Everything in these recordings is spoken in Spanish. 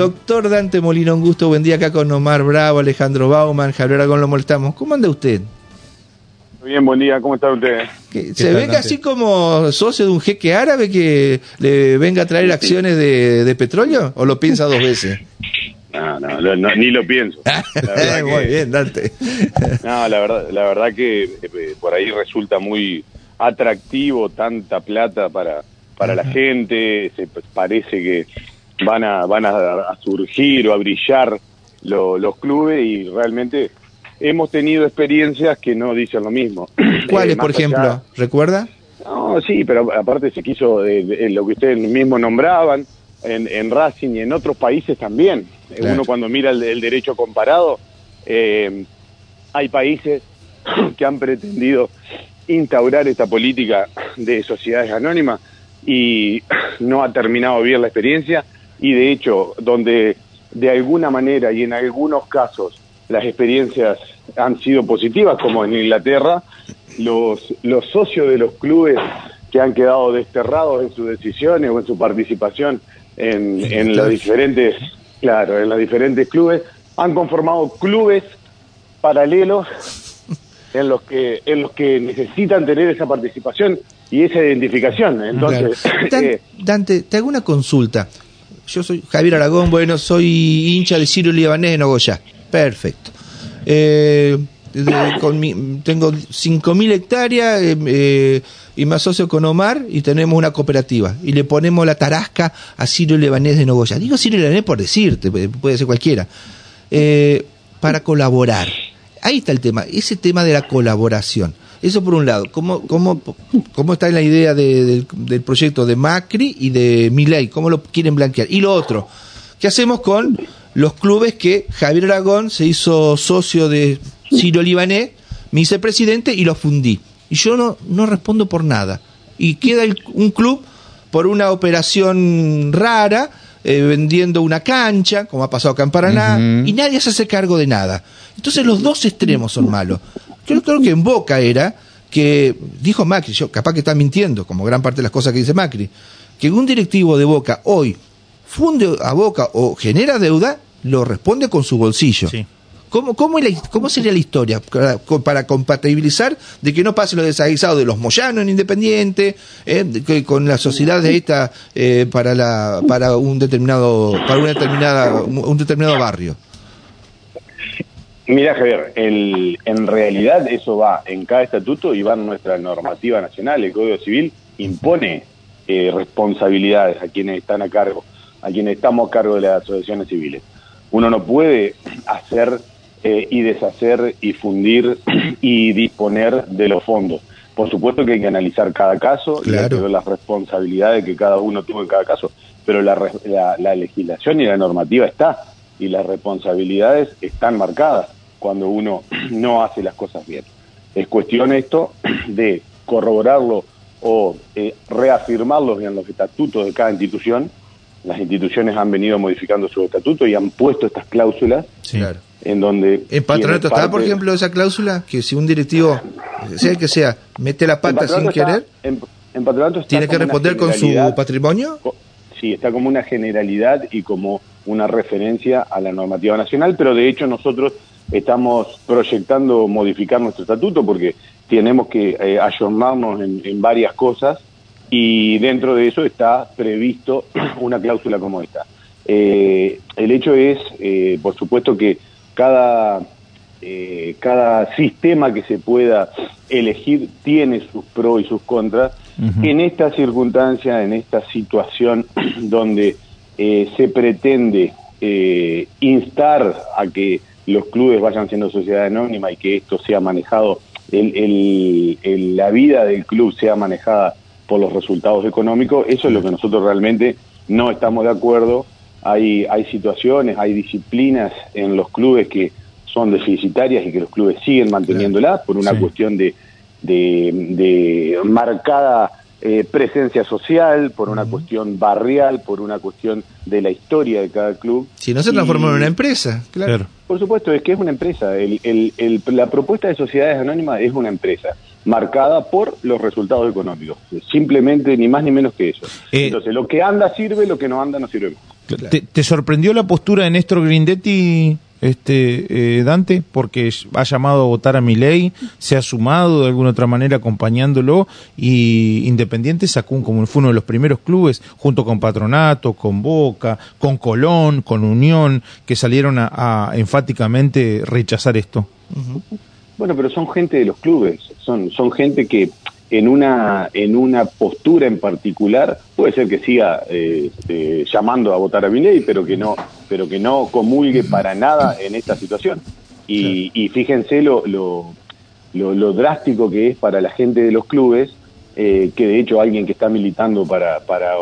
Doctor Dante Molino, un gusto, buen día acá con Omar Bravo, Alejandro Bauman, Javier Aragón, lo molestamos. ¿Cómo anda usted? Bien, buen día, ¿cómo está usted? ¿Se ve así como socio de un jeque árabe que le venga a traer acciones de, petróleo o lo piensa dos veces? No, no, ni lo pienso. muy bien, Dante. no, la verdad, la verdad que eh, por ahí resulta muy atractivo tanta plata para, para la gente, se parece que van a, van a, surgir o a brillar los clubes y realmente hemos tenido experiencias que no dicen lo mismo. ¿Cuáles, por ejemplo? ¿Recuerda? No, sí, pero aparte se quiso, de, lo que ustedes mismos nombraban, en, en, Racing y en otros países también. Uno cuando mira el, derecho comparado, eh, hay países que han pretendido instaurar esta política de sociedades anónimas y no ha terminado bien la experiencia y de hecho donde de alguna manera y en algunos casos las experiencias han sido positivas, como en Inglaterra, los, los socios de los clubes que han quedado desterrados en sus decisiones o en su participación en, en los diferentes, claro, en los diferentes clubes, han conformado clubes paralelos en los que en los que necesitan tener esa participación y esa identificación. Entonces, eh, Dante, te hago una consulta. Yo soy Javier Aragón, bueno, soy hincha de Ciro Libanés de Nogoyá. Perfecto. Eh, con tengo 5.000 hectáreas eh, eh, y me asocio con Omar y tenemos una cooperativa y le ponemos la tarasca a Ciro Lebanés de Nogoya. Digo Ciro Lebanés por decirte, puede ser cualquiera, para colaborar. Ahí está el tema, ese tema de la colaboración. Eso por un lado. ¿Cómo, cómo, cómo está la idea del, del proyecto de Macri y de Milei? ¿Cómo lo quieren blanquear? Y lo otro, ¿qué hacemos con los clubes que Javier Aragón se hizo socio de Ciro Libanés, me hice presidente y lo fundí. Y yo no, no respondo por nada. Y queda un club por una operación rara, eh, vendiendo una cancha, como ha pasado acá en Paraná, y nadie se hace cargo de nada. Entonces los dos extremos son malos. Yo creo que en Boca era que, dijo Macri, yo capaz que está mintiendo, como gran parte de las cosas que dice Macri, que un directivo de Boca hoy funde a Boca o genera deuda, lo responde con su bolsillo. ¿Cómo, cómo, ¿Cómo, sería la historia para, compatibilizar de que no pase lo desaguisado de los Moyanos en Independiente, eh, con la sociedad de esta eh, para, la, para un determinado para una determinada un determinado barrio? Mira, Javier, el, en realidad eso va en cada estatuto y va en nuestra normativa nacional. El Código Civil impone eh, responsabilidades a quienes están a cargo a quienes estamos a cargo de las asociaciones civiles. Uno no puede hacer eh, y deshacer y fundir y disponer de los fondos. Por supuesto que hay que analizar cada caso y ver las responsabilidades que cada uno tuvo en cada caso, pero la, la, legislación y la normativa está y las responsabilidades están marcadas cuando uno no hace las cosas bien. Es cuestión esto de corroborarlo o eh, reafirmarlo en los estatutos de cada institución las instituciones han venido modificando su estatuto y han puesto estas cláusulas en donde... ¿En patronato está, por ejemplo, esa cláusula? Que si un directivo, sea el que sea, mete la pata sin querer, en, patronato ¿tiene que responder con su patrimonio? Sí, está como una generalidad y como una referencia a la normativa nacional, pero de hecho nosotros estamos proyectando modificar nuestro estatuto porque tenemos que eh, ayornarnos en varias cosas y dentro de eso está previsto una cláusula como esta. Eh, el hecho es, eh, por supuesto, que cada, eh, cada sistema que se pueda elegir tiene sus pros y sus contras. En esta circunstancia, en esta situación donde se pretende instar a que los clubes vayan siendo sociedad anónima y que esto sea manejado, el, el, la vida del club sea manejada por los resultados económicos. Eso es lo que nosotros realmente no estamos de acuerdo. Hay, hay situaciones, hay disciplinas en los clubes que son deficitarias y que los clubes siguen manteniéndolas por una cuestión de, de, marcada eh, presencia social, por una cuestión barrial, por una cuestión de la historia de cada club. Si no se transforma en una empresa, claro. Por supuesto, es que es una empresa. El, el, la propuesta de sociedades anónimas es una empresa marcada por los resultados económicos. Simplemente ni más ni menos que eso. Eh, Entonces, lo que anda sirve, lo que no anda no sirve ¿Te, sorprendió la postura de Néstor Grindetti, este, eh, Dante? Porque ha llamado a votar a Milei, se ha sumado de alguna otra manera acompañándolo y Independiente sacó como fue uno de los primeros clubes, junto con Patronato, con Boca, con Colón, con Unión, que salieron a, enfáticamente rechazar esto. Bueno, pero son gente de los clubes, son, son gente que en una, en una postura en particular, puede ser que siga eh, este, llamando a votar a Milei, pero que no, pero que no comulgue para nada en esta situación. Y, fíjense lo, lo, lo, drástico que es para la gente de los clubes, eh, que de hecho alguien que está militando para, para,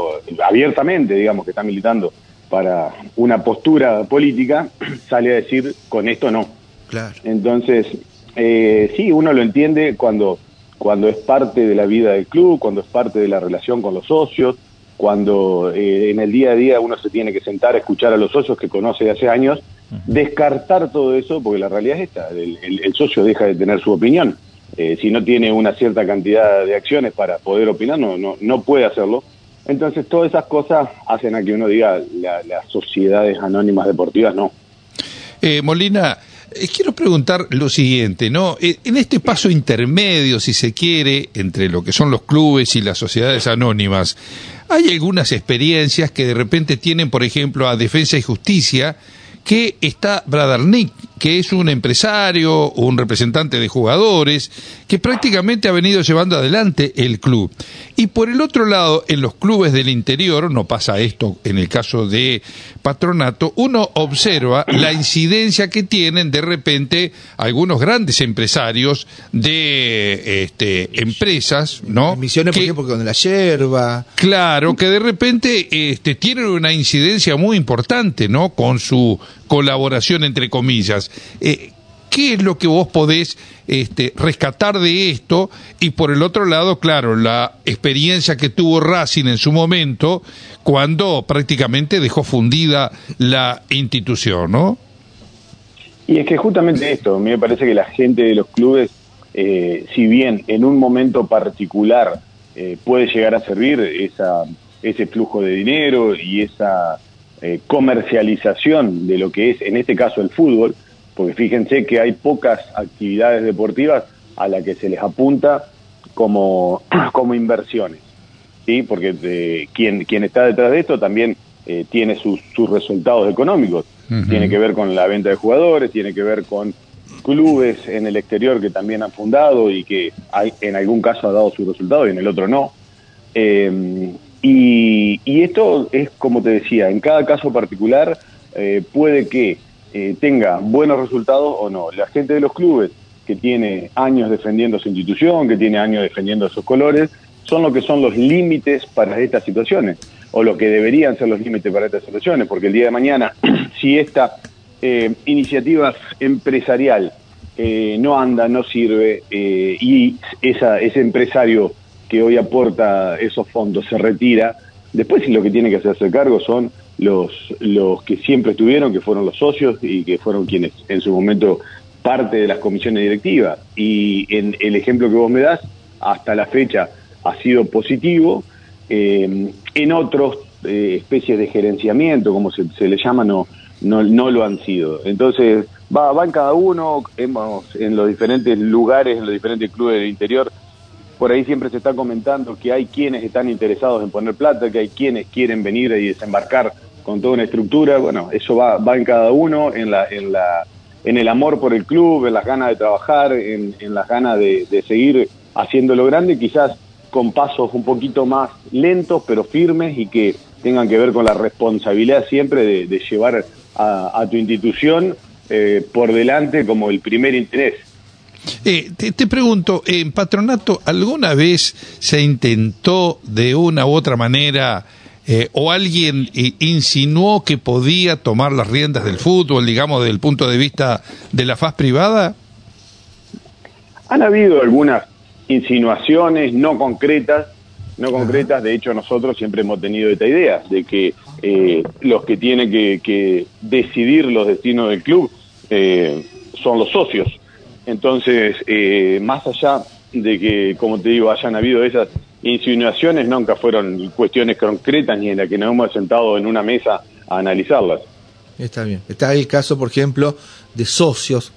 abiertamente, digamos, que está militando para una postura política, sale a decir con esto no. Claro. Entonces, eh, sí, uno lo entiende cuando cuando es parte de la vida del club, cuando es parte de la relación con los socios, cuando eh, en el día a día uno se tiene que sentar a escuchar a los socios que conoce de hace años, descartar todo eso, porque la realidad es esta, el, socio deja de tener su opinión. Eh, si no tiene una cierta cantidad de acciones para poder opinar, no, no, no puede hacerlo. Entonces, todas esas cosas hacen a que uno diga, las sociedades anónimas deportivas no. Eh, Molina, quiero preguntar lo siguiente, ¿no? Eh, en este paso intermedio, si se quiere, entre lo que son los clubes y las sociedades anónimas, hay algunas experiencias que de repente tienen, por ejemplo, a Defensa y Justicia, que está Bradarnik, que es un empresario, un representante de jugadores, que prácticamente ha venido llevando adelante el club. Y por el otro lado, en los clubes del interior, no pasa esto en el caso de patronato, uno observa la incidencia que tienen de repente algunos grandes empresarios de este, empresas, ¿no? Misiones, por ejemplo, con la yerba. Claro, que de repente este, tienen una incidencia muy importante, ¿no? Con su colaboración, entre comillas. Eh, ¿Qué es lo que vos podés este, rescatar de esto? Y por el otro lado, claro, la experiencia que tuvo Racing en su momento, cuando prácticamente dejó fundida la institución, ¿no? Y es que justamente esto, a mí me parece que la gente de los clubes, eh, si bien en un momento particular eh, puede llegar a servir esa, ese flujo de dinero y esa comercialización de lo que es, en este caso, el fútbol, porque fíjense que hay pocas actividades deportivas a las que se les apunta como, como inversiones, ¿sí? porque eh, quien, quien está detrás de esto también eh, tiene sus, sus resultados económicos, tiene que ver con la venta de jugadores, tiene que ver con clubes en el exterior que también han fundado y que hay, en algún caso ha dado sus resultados y en el otro no. Eh, y, esto es, como te decía, en cada caso particular puede que eh, tenga buenos resultados o no. La gente de los clubes que tiene años defendiendo su institución, que tiene años defendiendo sus colores, son lo que son los límites para estas situaciones, o lo que deberían ser los límites para estas situaciones, porque el día de mañana, si esta eh, iniciativa empresarial eh, no anda, no sirve, y esa, ese empresario que hoy aporta esos fondos se retira, después lo que tiene que hacerse cargo son los, los que siempre estuvieron, que fueron los socios y que fueron quienes en su momento parte de las comisiones directivas. Y en el ejemplo que vos me das, hasta la fecha ha sido positivo. Eh, en otros eh, especies de gerenciamiento, como se, le llama, no, no, no lo han sido. Entonces, va, va en cada uno, hemos, en los diferentes lugares, en los diferentes clubes del interior, por ahí siempre se está comentando que hay quienes están interesados en poner plata, que hay quienes quieren venir y desembarcar con toda una estructura, bueno, eso va, en cada uno, en, la, en, la, en el amor por el club, en las ganas de trabajar, en, las ganas de, de seguir haciéndolo grande, quizás con pasos un poquito más lentos pero firmes y que tengan que ver con la responsabilidad siempre de, llevar a, tu institución eh, por delante como el primer interés. Eh, te, pregunto, ¿en patronato alguna vez se intentó de una u otra manera eh, o alguien eh, insinuó que podía tomar las riendas del fútbol, digamos, desde el punto de vista de la faz privada? Han habido algunas insinuaciones no concretas, no concretas, de hecho nosotros siempre hemos tenido esta idea de que eh, los que tienen que, decidir los destinos del club son los socios. Entonces, más allá de que, como te digo, hayan habido esas insinuaciones nunca fueron cuestiones concretas ni en las que nos hemos sentado en una mesa a analizarlas. Está bien. Está el caso, por ejemplo, de socios.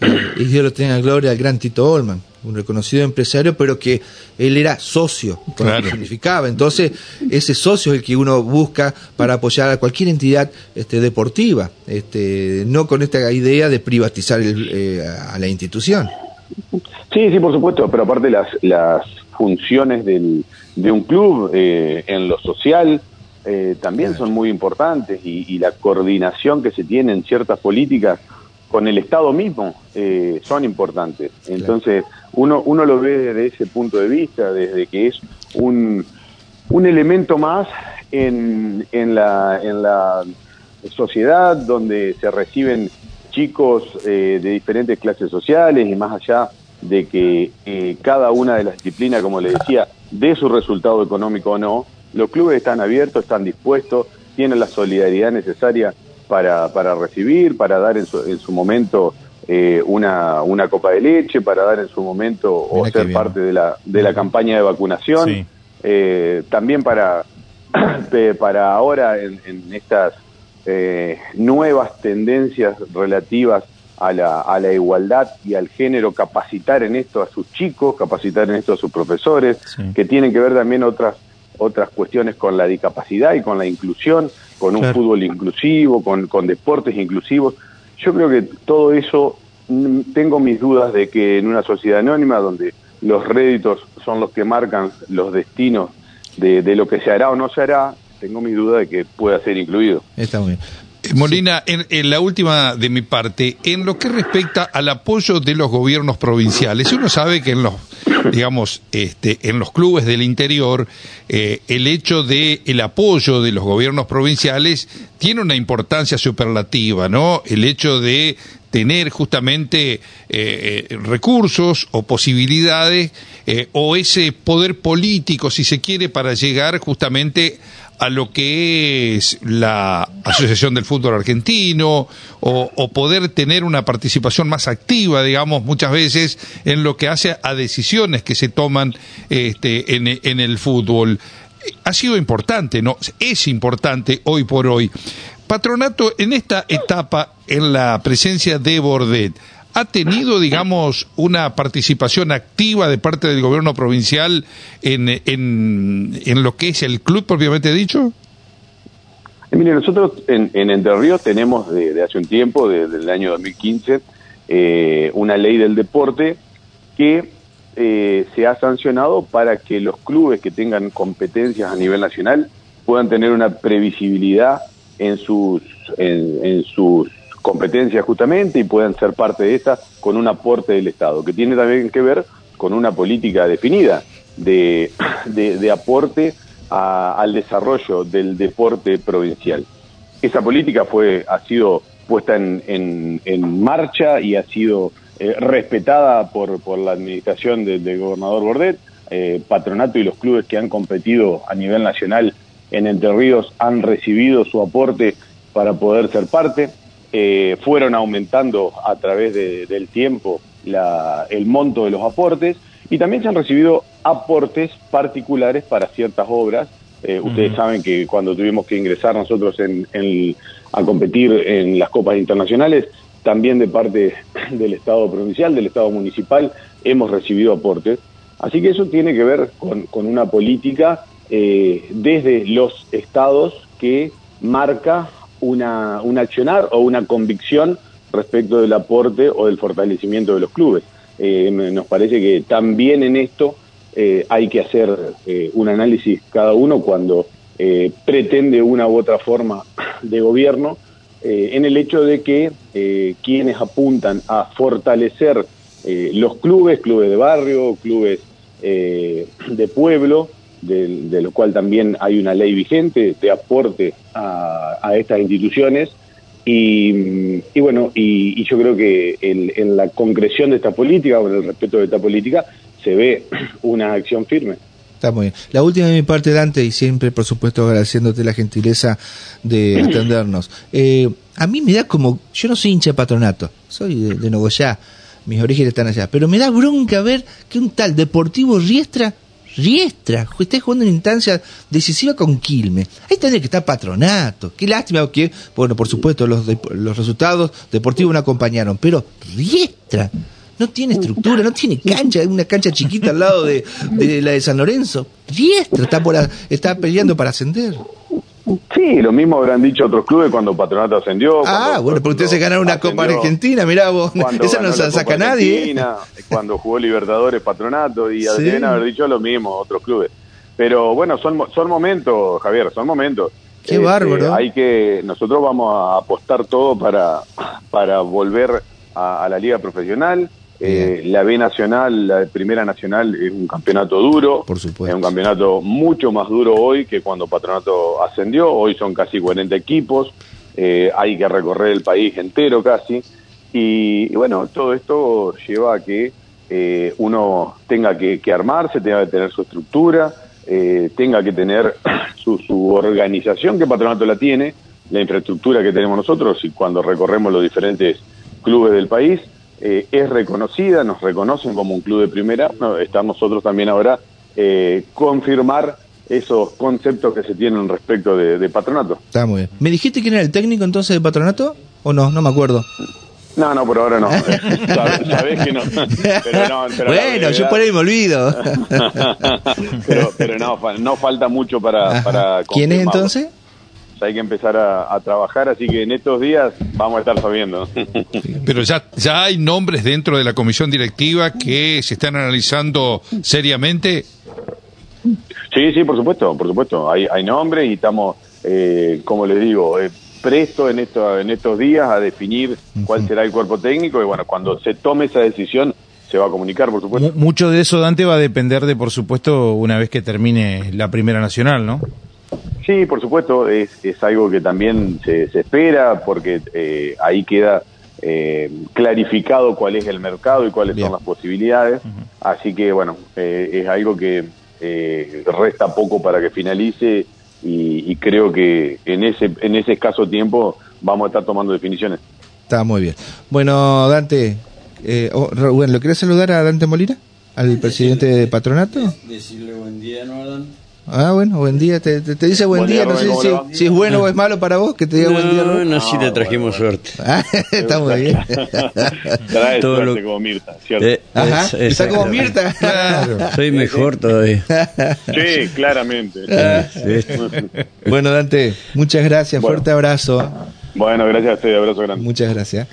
Eh, y Dios lo tenga gloria al gran Tito Olman, un reconocido empresario, pero que él era socio, que significaba. Entonces, ese socio es el que uno busca para apoyar a cualquier entidad este, deportiva, este, no con esta idea de privatizar el, eh, a la institución. Sí, sí, por supuesto, pero aparte las, las funciones del, de un club eh, en lo social, eh, también son muy importantes y, la coordinación que se tiene en ciertas políticas con el Estado mismo eh, son importantes. Entonces, uno, uno lo ve desde ese punto de vista, desde que es un, un elemento más en, en, la, en la sociedad donde se reciben chicos de diferentes clases sociales y más allá de que cada una de las disciplinas, como le decía, dé su resultado económico o no, los clubes están abiertos, están dispuestos, tienen la solidaridad necesaria para, para recibir, para dar en su, en su momento eh, una, una copa de leche, para dar en su momento o ser parte de la, de la campaña de vacunación. Eh, también para, para ahora en, en estas eh, nuevas tendencias relativas a la, a la igualdad y al género, capacitar en esto a sus chicos, capacitar en esto a sus profesores, que tienen que ver también otras otras cuestiones con la discapacidad y con la inclusión, con un fútbol inclusivo, con, con deportes inclusivos. Yo creo que todo eso, mm, tengo mis dudas de que en una sociedad anónima donde los réditos son los que marcan los destinos de, de lo que se hará o no se hará, tengo mis dudas de que pueda ser incluido. Está muy bien. Eh, Molina, en, la última de mi parte, en lo que respecta al apoyo de los gobiernos provinciales, uno sabe que en los, digamos, este, en los clubes del interior, eh, el hecho de el apoyo de los gobiernos provinciales tiene una importancia superlativa, ¿no? El hecho de tener justamente eh, recursos o posibilidades o ese poder político, si se quiere, para llegar justamente a lo que es la Asociación del Fútbol Argentino o, poder tener una participación más activa, digamos, muchas veces en lo que hace a decisiones que se toman este, en, en el fútbol. Ha sido importante, ¿no? Es importante hoy por hoy. Patronato, en esta etapa, en la presencia de Bordet, ¿Ha tenido, digamos, una participación activa de parte del gobierno provincial en, en, lo que es el club propiamente dicho? Mire, nosotros en, en Entre Ríos tenemos de, hace un tiempo, desde el año 2015, eh, una ley del deporte que eh, se ha sancionado para que los clubes que tengan competencias a nivel nacional puedan tener una previsibilidad en sus, en, en sus competencias justamente y puedan ser parte de esta con un aporte del Estado, que tiene también que ver con una política definida de, de, aporte al desarrollo del deporte provincial. Esa política fue, ha sido puesta en, en, marcha y ha sido eh, respetada por, por la administración del gobernador Bordet. Eh, patronato y los clubes que han competido a nivel nacional en Entre Ríos han recibido su aporte para poder ser parte. Eh, fueron aumentando a través del tiempo el monto de los aportes y también se han recibido aportes particulares para ciertas obras. Eh, ustedes saben que cuando tuvimos que ingresar nosotros a competir en las copas internacionales, también de parte del Estado provincial, del Estado municipal, hemos recibido aportes. Así que eso tiene que ver con, una política eh, desde los estados que marca una, un accionar o una convicción respecto del aporte o del fortalecimiento de los clubes. Eh, nos parece que también en esto eh, hay que hacer eh, un análisis cada uno cuando pretende una u otra forma de gobierno en el hecho de que quienes apuntan a fortalecer los clubes, clubes de barrio, clubes de pueblo, de, lo cual también hay una ley vigente de aporte a, estas instituciones. Y, bueno, y, yo creo que en, la concreción de esta política, o en el respeto de esta política, se ve una acción firme. Está muy bien. La última de mi parte, Dante, y siempre, por supuesto, agradeciéndote la gentileza de atendernos. Eh, a mí me da como, yo no soy hincha de patronato, soy de, de Nogoyá, mis orígenes están allá, pero me da bronca ver que un tal Deportivo Riestra Riestra, está jugando una instancia decisiva con Quilme. Ahí tendría que estar patronato. Qué lástima que, bueno, por supuesto, los, los resultados deportivos no acompañaron, pero Riestra no tiene estructura, no tiene cancha, una cancha chiquita al lado de, la de San Lorenzo. Riestra está, por, está peleando para ascender. Sí, lo mismo habrán dicho otros clubes cuando Patronato ascendió. Ah, bueno, pero ustedes se ganaron una Copa Argentina, mirá vos, esa no se saca nadie. ¿eh? Cuando jugó Libertadores Patronato y Sí. deben haber dicho lo mismo otros clubes. Pero bueno, son, son momentos, Javier, son momentos. Qué Este, bárbaro. Hay que, nosotros vamos a apostar todo para, para volver a, a la liga profesional. Eh, la B Nacional, la Primera Nacional es un campeonato duro. Por supuesto. Es un campeonato mucho más duro hoy que cuando Patronato ascendió. Hoy son casi 40 equipos. Eh, hay que recorrer el país entero casi. Y, y bueno, todo esto lleva a que eh, uno tenga que, que armarse, tenga que tener su estructura, eh, tenga que tener su, su organización, que Patronato la tiene, la infraestructura que tenemos nosotros y cuando recorremos los diferentes clubes del país, eh, es reconocida, nos reconocen como un club de primera, no, está nosotros también ahora eh, confirmar esos conceptos que se tienen respecto de, de patronato. Está muy bien. ¿Me dijiste quién era el técnico entonces de patronato? ¿O no? No me acuerdo. No, no, por ahora no. Sab- Sabés que no. Pero no pero bueno, yo por ahí me olvido. pero, pero no, no falta mucho para, para ¿Quién es confirmarlo. Hay que empezar a, a trabajar, así que en estos días vamos a estar sabiendo. Pero ya, ya hay nombres dentro de la comisión directiva que se están analizando seriamente. Sí, sí, por supuesto, por supuesto. Hay, hay nombres y estamos, eh, como les digo, eh, presto en, esto, en estos días a definir cuál será el cuerpo técnico y bueno, cuando se tome esa decisión se va a comunicar, por supuesto. Mu- Mucho de eso, Dante, va a depender de, por supuesto, una vez que termine la Primera Nacional, ¿no? Sí, por supuesto, es, es algo que también se, se espera porque eh, ahí queda eh, clarificado cuál es el mercado y cuáles Bien. son las posibilidades. Así que, bueno, eh, es algo que eh, resta poco para que finalice y, y creo que en ese, en ese escaso tiempo vamos a estar tomando definiciones. Está muy bien. Bueno, Dante, eh, oh, Rubén, ¿lo querés saludar a Dante Molina? ¿Al presidente de patronato? Decirle buen día, ¿no, Adán? Ah, bueno, buen día. Te, te- te dice buen, Buen día, día, no sé si, es bueno o es malo para vos que te diga buen día, No, Rubén. no, sí Ah, le trajimos bueno, suerte. Ah, está muy bien. Trae Todo suerte lo- como Mirta, ¿cierto? Eh, Ajá, es- está como. Mirta. Claro. Soy mejor todavía. Sí, claramente. Sí. Bueno, Dante, muchas gracias. Bueno. Fuerte abrazo. Bueno, gracias a ustedes, abrazo grande. Muchas gracias.